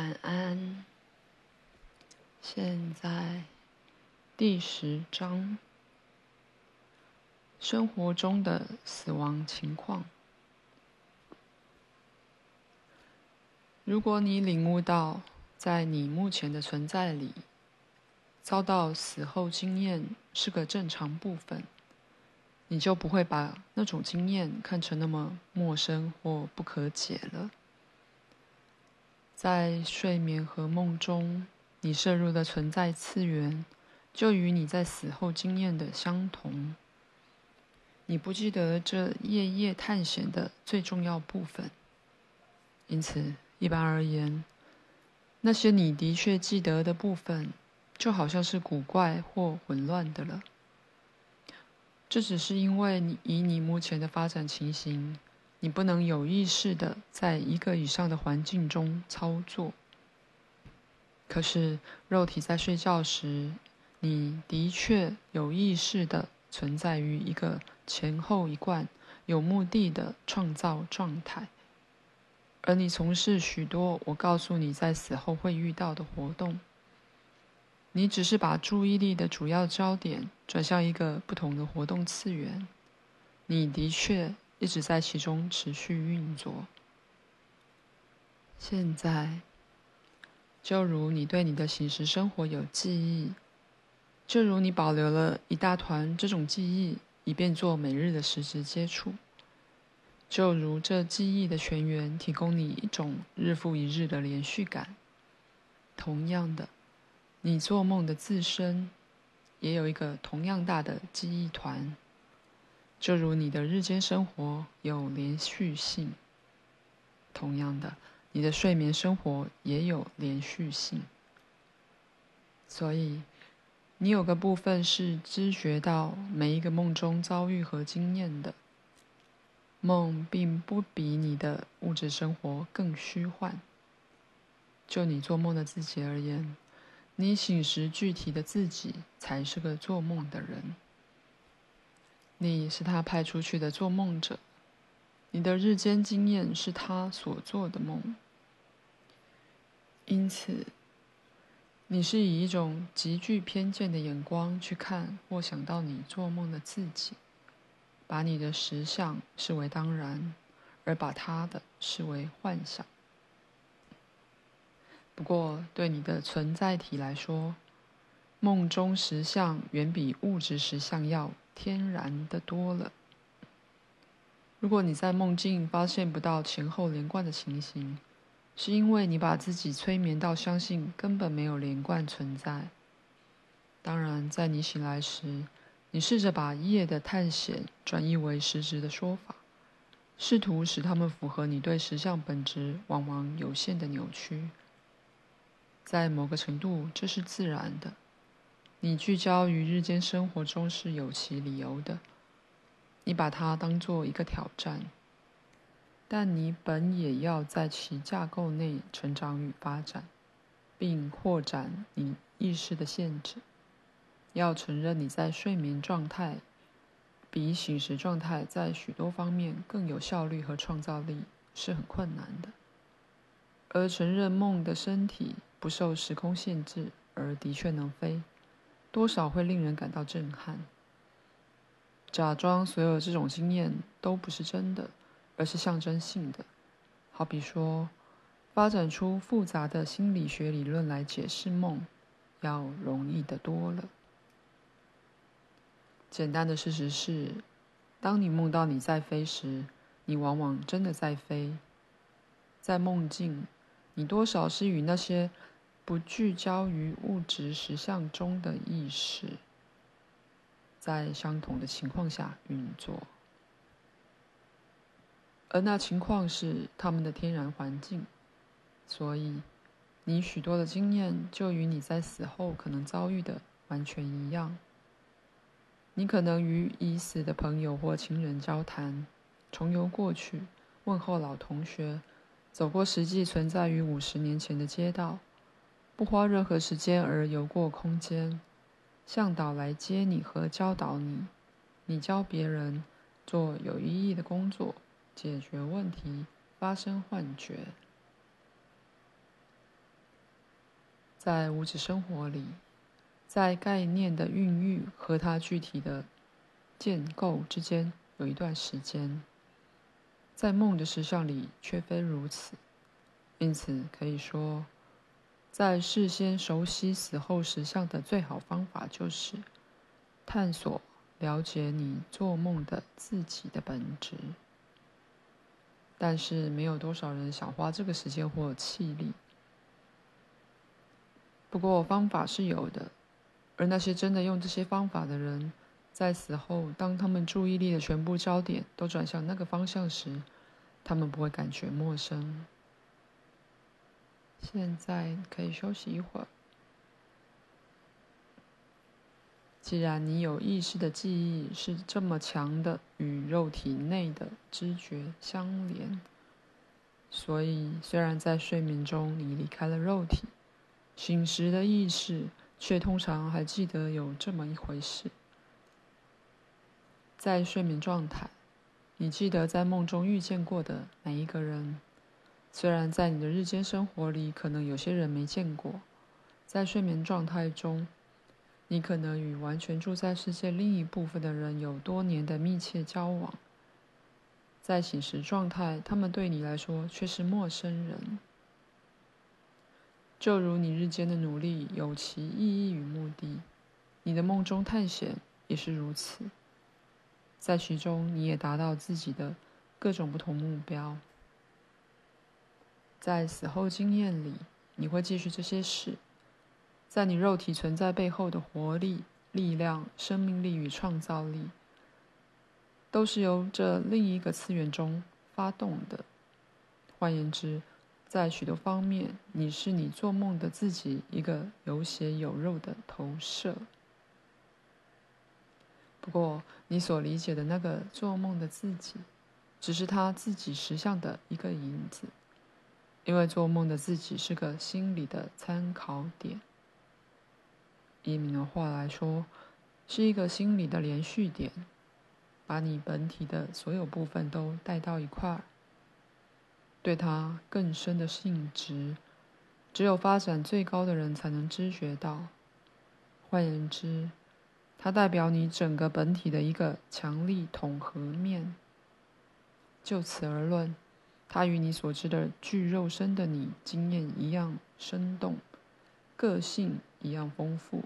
晚安。现在第十章：生活中的死亡情况。如果你领悟到，在你目前的存在里，遭到死后经验是个正常部分，你就不会把那种经验看成那么陌生或不可解了。在睡眠和梦中，你摄入的存在次元就与你在死后经验的相同。你不记得这夜夜探险的最重要部分，因此，一般而言，那些你的确记得的部分，就好像是古怪或混乱的了。这只是因为你以你目前的发展情形。你不能有意识的在一个以上的环境中操作。可是，肉体在睡觉时，你的确有意识的存在于一个前后一贯、有目的的创造状态，而你从事许多我告诉你在死后会遇到的活动。你只是把注意力的主要焦点转向一个不同的活动次元。你的确。一直在其中持续运作。现在，就如你对你的醒时生活有记忆，就如你保留了一大团这种记忆，以便做每日的实质接触，就如这记忆的泉源提供你一种日复一日的连续感。同样的，你做梦的自身，也有一个同样大的记忆团。就如你的日间生活有连续性，同样的，你的睡眠生活也有连续性。所以，你有个部分是知觉到每一个梦中遭遇和经验的。梦并不比你的物质生活更虚幻。就你做梦的自己而言，你醒时具体的自己才是个做梦的人。你是他派出去的做梦者，你的日间经验是他所做的梦。因此，你是以一种极具偏见的眼光去看或想到你做梦的自己，把你的实相视为当然，而把他的视为幻想。不过，对你的存在体来说，梦中实相远比物质实相要天然的多了。如果你在梦境发现不到前后连贯的情形，是因为你把自己催眠到相信根本没有连贯存在。当然，在你醒来时，你试着把夜的探险转译为实质的说法，试图使它们符合你对实相本质往往有限的扭曲。在某个程度，这是自然的。你聚焦于日间生活中是有其理由的，你把它当做一个挑战，但你本也要在其架构内成长与发展，并扩展你意识的限制。要承认你在睡眠状态比醒时状态在许多方面更有效率和创造力是很困难的，而承认梦的身体不受时空限制，而的确能飞。多少会令人感到震撼。假装所有这种经验都不是真的，而是象征性的，好比说，发展出复杂的心理学理论来解释梦，要容易得多了。简单的事实是，当你梦到你在飞时，你往往真的在飞。在梦境，你多少是与那些。不聚焦于物质实相中的意识，在相同的情况下运作，而那情况是他们的天然环境。所以，你许多的经验就与你在死后可能遭遇的完全一样。你可能与已死的朋友或亲人交谈，重游过去，问候老同学，走过实际存在于五十年前的街道。不花任何时间而游过空间，向导来接你和教导你，你教别人做有意义的工作，解决问题，发生幻觉。在物质生活里，在概念的孕育和它具体的建构之间有一段时间，在梦的实相里却非如此。因此可以说，在事先熟悉死后实相的最好方法，就是探索、了解你做梦的自己的本质。但是，没有多少人想花这个时间或气力。不过，方法是有的，而那些真的用这些方法的人，在死后，当他们注意力的全部焦点都转向那个方向时，他们不会感觉陌生。现在可以休息一会儿。既然你有意识的记忆是这么强的与肉体内的知觉相连，所以虽然在睡眠中你离开了肉体，醒时的意识却通常还记得有这么一回事。在睡眠状态，你记得在梦中遇见过的每一个人。虽然在你的日间生活里，可能有些人没见过，在睡眠状态中，你可能与完全住在世界另一部分的人有多年的密切交往。在醒时状态，他们对你来说却是陌生人。就如你日间的努力有其意义与目的，你的梦中探险也是如此。在其中，你也达到自己的各种不同目标。在死后经验里，你会继续这些事。在你肉体存在背后的活力、力量、生命力与创造力，都是由这另一个次元中发动的。换言之，在许多方面，你是你做梦的自己一个有血有肉的投射。不过，你所理解的那个做梦的自己，只是他自己实相的一个影子。因为做梦的自己是个心理的参考点，以你的话来说，是一个心理的连续点，把你本体的所有部分都带到一块儿。对它更深的性质，只有发展最高的人才能知觉到。换言之，它代表你整个本体的一个强力统合面。就此而论。它与你所知的具肉身的你经验一样生动，个性一样丰富，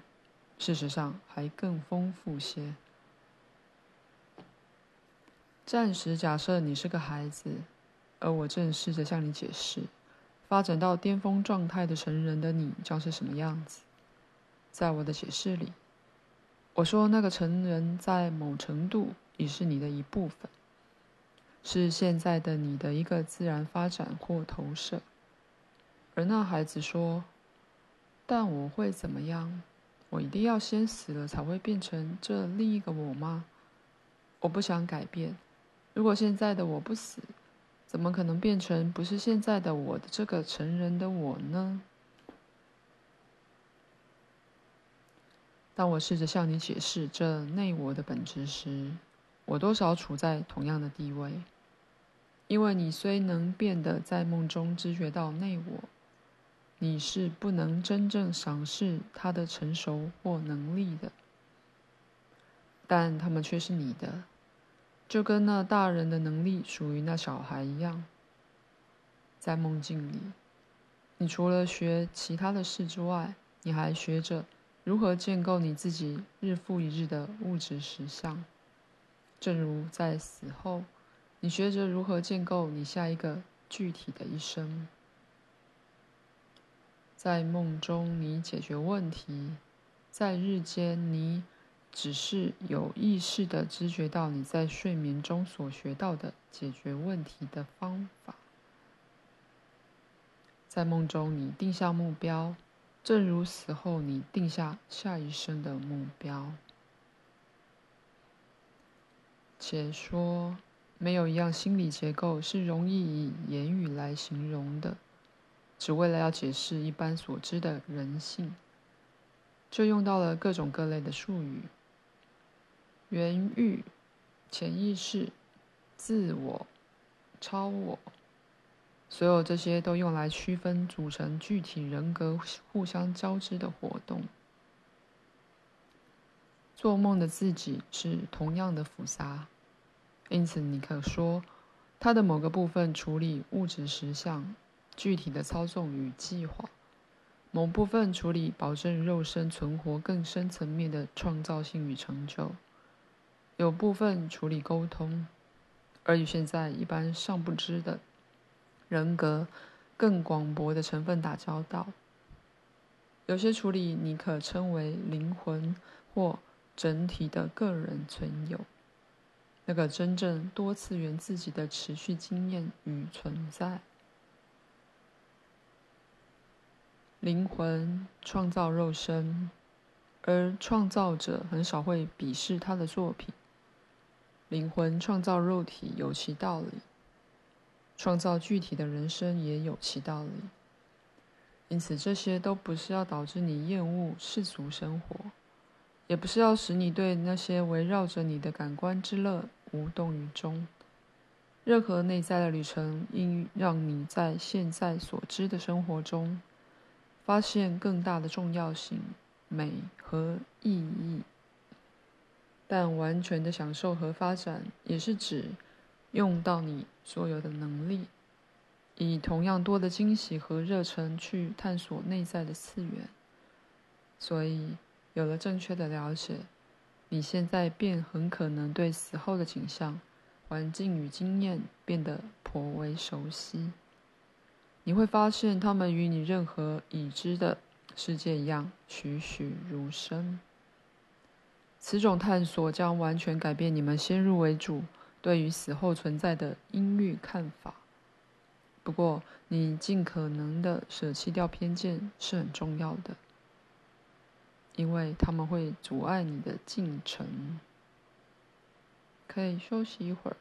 事实上还更丰富些。暂时假设你是个孩子，而我正试着向你解释，发展到巅峰状态的成人的你将是什么样子。在我的解释里，我说那个成人在某程度已是你的一部分。是现在的你的一个自然发展或投射，而那孩子说：“但我会怎么样？我一定要先死了才会变成这另一个我吗？我不想改变。如果现在的我不死，怎么可能变成不是现在的我的这个成人的我呢？”当我试着向你解释这内我的本质时，我多少处在同样的地位。因为你虽能变得在梦中知觉到内我，你是不能真正赏识他的成熟或能力的，但他们却是你的，就跟那大人的能力属于那小孩一样。在梦境里，你除了学其他的事之外，你还学着如何建构你自己日复一日的物质实相，正如在死后。你学着如何建构你下一个具体的一生。在梦中，你解决问题；在日间，你只是有意识的知觉到你在睡眠中所学到的解决问题的方法。在梦中，你定下目标，正如死后你定下下一生的目标。且说。没有一样心理结构是容易以言语来形容的，只为了要解释一般所知的人性，就用到了各种各类的术语：原欲、潜意识、自我、超我。所有这些都用来区分组成具体人格互相交织的活动。做梦的自己是同样的复杂，因此你可说，它的某个部分处理物质实相、具体的操纵与计划，某部分处理保证肉身存活更深层面的创造性与成就，有部分处理沟通，而与现在一般尚不知的人格更广博的成分打交道。有些处理你可称为灵魂或。整体的个人存有，那个真正多次元自己的持续经验与存在。灵魂创造肉身，而创造者很少会鄙视他的作品。灵魂创造肉体有其道理，创造具体的人生也有其道理。因此，这些都不是要导致你厌恶世俗生活。也不是要使你对那些围绕着你的感官之乐无动于衷。任何内在的旅程，应让你在现在所知的生活中，发现更大的重要性、美和意义。但完全的享受和发展，也是指用到你所有的能力，以同样多的惊喜和热忱去探索内在的次元。所以。有了正确的了解，你现在便很可能对死后的景象、环境与经验变得颇为熟悉。你会发现，它们与你任何已知的世界一样栩栩如生。此种探索将完全改变你们先入为主对于死后存在的阴郁看法。不过，你尽可能的舍弃掉偏见是很重要的。因为他们会阻碍你的进程。可以休息一会儿。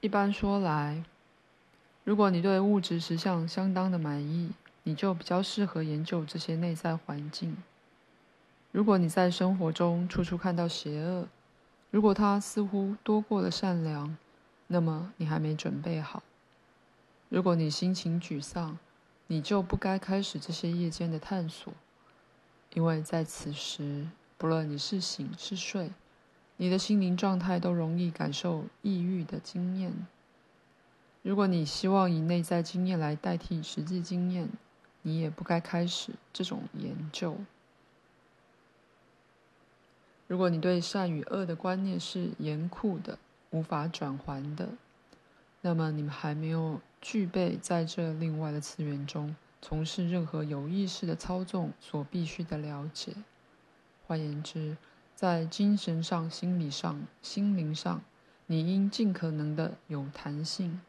一般说来，如果你对物质实相相当的满意，你就比较适合研究这些内在环境。如果你在生活中处处看到邪恶，如果它似乎多过了善良，那么你还没准备好。如果你心情沮丧，你就不该开始这些夜间的探索，因为在此时，不论你是醒是睡，你的心灵状态都容易感受抑郁的经验。如果你希望以内在经验来代替实际经验，你也不该开始这种研究。如果你对善与恶的观念是严酷的、无法转换的，那么你们还没有。具备在这另外的次元中从事任何有意识的操纵所必须的了解。换言之，在精神上、心理上、心灵上，你应尽可能的有弹性，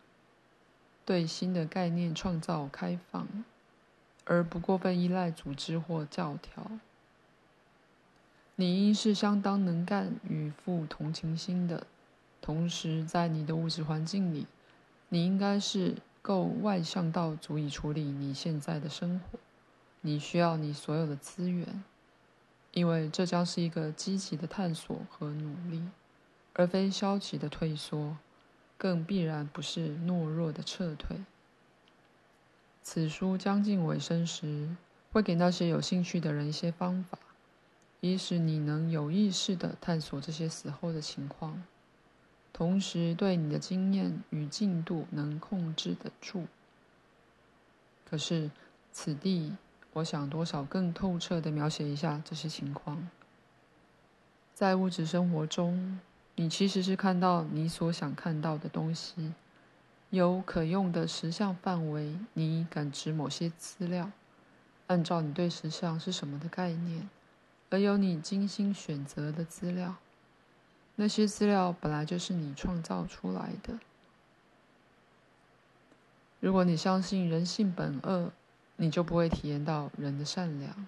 对新的概念创造开放，而不过分依赖组织或教条。你应是相当能干与富同情心的，同时在你的物质环境里。你应该是够外向到足以处理你现在的生活。你需要你所有的资源，因为这将是一个积极的探索和努力，而非消极的退缩，更必然不是懦弱的撤退。此书将近尾声时，会给那些有兴趣的人一些方法，以使你能有意识地探索这些死后的情况。同时，对你的经验与进度能控制得住。可是，此地我想多少更透彻地描写一下这些情况。在物质生活中，你其实是看到你所想看到的东西，有可用的实相范围，你感知某些资料，按照你对实相是什么的概念，而有你精心选择的资料。那些资料本来就是你创造出来的。如果你相信人性本恶，你就不会体验到人的善良，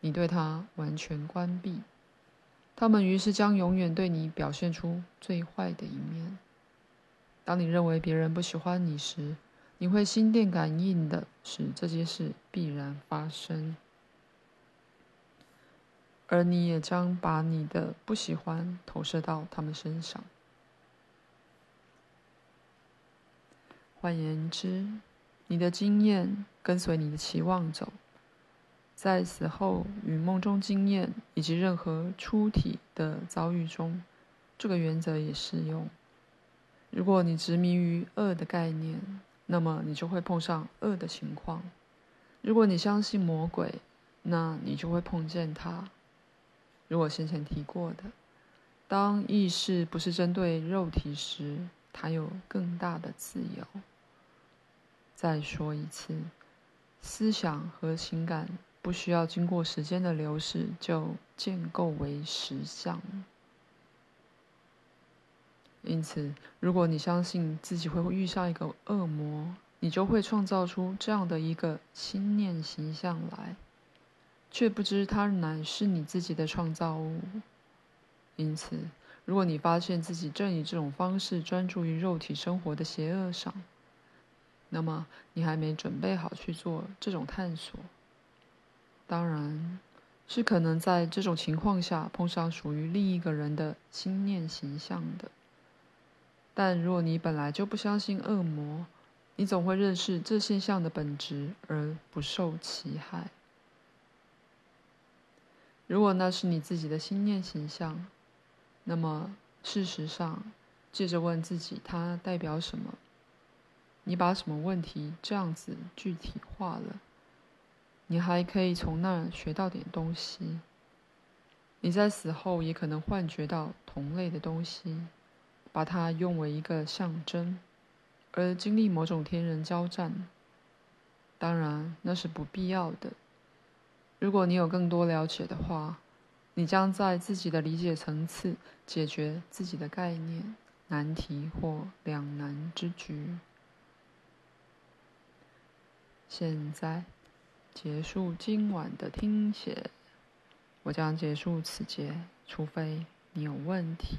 你对他完全关闭。他们于是将永远对你表现出最坏的一面。当你认为别人不喜欢你时，你会心电感应的使这件事必然发生。而你也将把你的不喜欢投射到他们身上。换言之，你的经验跟随你的期望走，在死后与梦中经验以及任何出体的遭遇中，这个原则也适用。如果你执迷于恶的概念，那么你就会碰上恶的情况；如果你相信魔鬼，那你就会碰见他。如我先前提过的，当意识不是针对肉体时，它有更大的自由。再说一次，思想和情感不需要经过时间的流逝就建构为实相。因此，如果你相信自己会遇上一个恶魔，你就会创造出这样的一个心念形象来，却不知它乃是你自己的创造物。因此，如果你发现自己正以这种方式专注于肉体生活的邪恶上，那么你还没准备好去做这种探索。当然，是可能在这种情况下碰上属于另一个人的心念形象的。但若你本来就不相信恶魔，你总会认识这现象的本质而不受其害。如果那是你自己的心念形象，那么，事实上，借着问自己它代表什么，你把什么问题这样子具体化了，你还可以从那儿学到点东西。你在死后也可能幻觉到同类的东西，把它用为一个象征，而经历某种天人交战。当然，那是不必要的。如果你有更多了解的话。你将在自己的理解层次解决自己的概念难题或两难之局。现在结束今晚的听写，我将结束此节，除非你有问题。